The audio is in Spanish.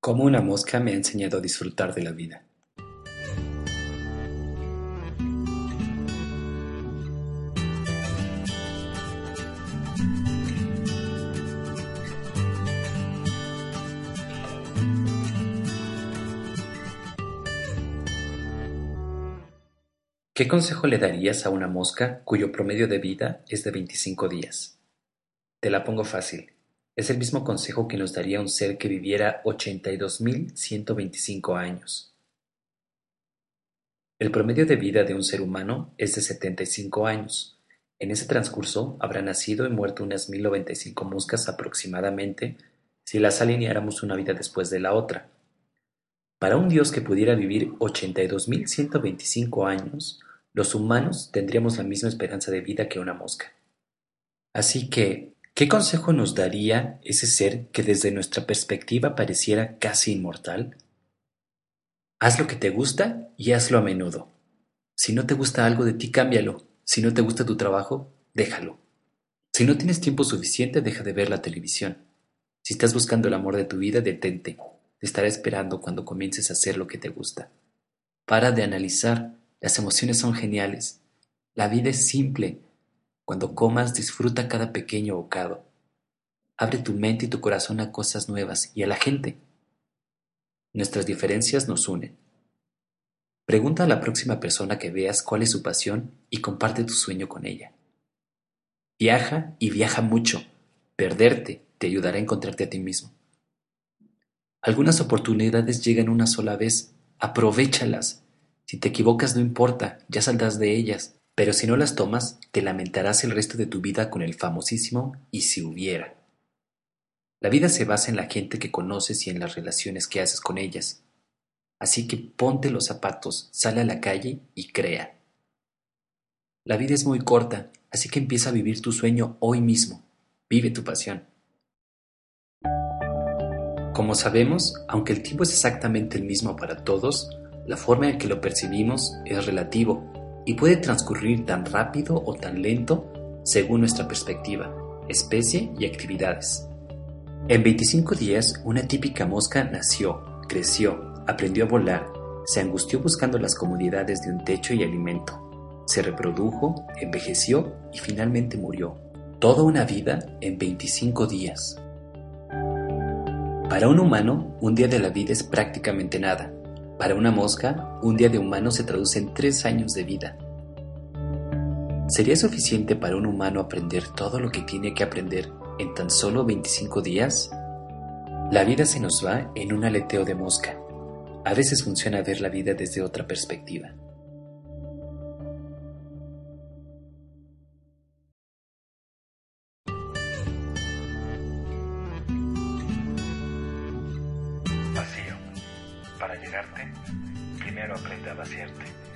Cómo una mosca me ha enseñado a disfrutar de la vida. ¿Qué consejo le darías a una mosca cuyo promedio de vida es de 25 días? Te la pongo fácil. Es el mismo consejo que nos daría un ser que viviera 82.125 años. El promedio de vida de un ser humano es de 75 años. En ese transcurso habrá nacido y muerto unas 1095 moscas aproximadamente si las alineáramos una vida después de la otra. Para un dios que pudiera vivir 82.125 años, los humanos tendríamos la misma esperanza de vida que una mosca. Así que, ¿qué consejo nos daría ese ser que desde nuestra perspectiva pareciera casi inmortal? Haz lo que te gusta y hazlo a menudo. Si no te gusta algo de ti, cámbialo. Si no te gusta tu trabajo, déjalo. Si no tienes tiempo suficiente, deja de ver la televisión. Si estás buscando el amor de tu vida, detente. Te estará esperando cuando comiences a hacer lo que te gusta. Para de analizar las emociones son geniales. La vida es simple. Cuando comas, disfruta cada pequeño bocado. Abre tu mente y tu corazón a cosas nuevas y a la gente. Nuestras diferencias nos unen. Pregunta a la próxima persona que veas cuál es su pasión y comparte tu sueño con ella. Viaja y viaja mucho. Perderte te ayudará a encontrarte a ti mismo. Algunas oportunidades llegan una sola vez. Aprovéchalas. Si te equivocas no importa, ya saldrás de ellas, pero si no las tomas, te lamentarás el resto de tu vida con el famosísimo y si hubiera. La vida se basa en la gente que conoces y en las relaciones que haces con ellas. Así que ponte los zapatos, sale a la calle y crea. La vida es muy corta, así que empieza a vivir tu sueño hoy mismo. Vive tu pasión. Como sabemos, aunque el tiempo es exactamente el mismo para todos, la forma en que lo percibimos es relativo y puede transcurrir tan rápido o tan lento según nuestra perspectiva, especie y actividades. En 25 días, una típica mosca nació, creció, aprendió a volar, se angustió buscando las comodidades de un techo y alimento, se reprodujo, envejeció y finalmente murió. Toda una vida en 25 días. Para un humano, un día de la vida es prácticamente nada, para una mosca, un día de humano se traduce en tres años de vida. ¿Sería suficiente para un humano aprender todo lo que tiene que aprender en tan solo 25 días? La vida se nos va en un aleteo de mosca. A veces funciona ver la vida desde otra perspectiva. Para llegarte, primero aprende a vaciarte.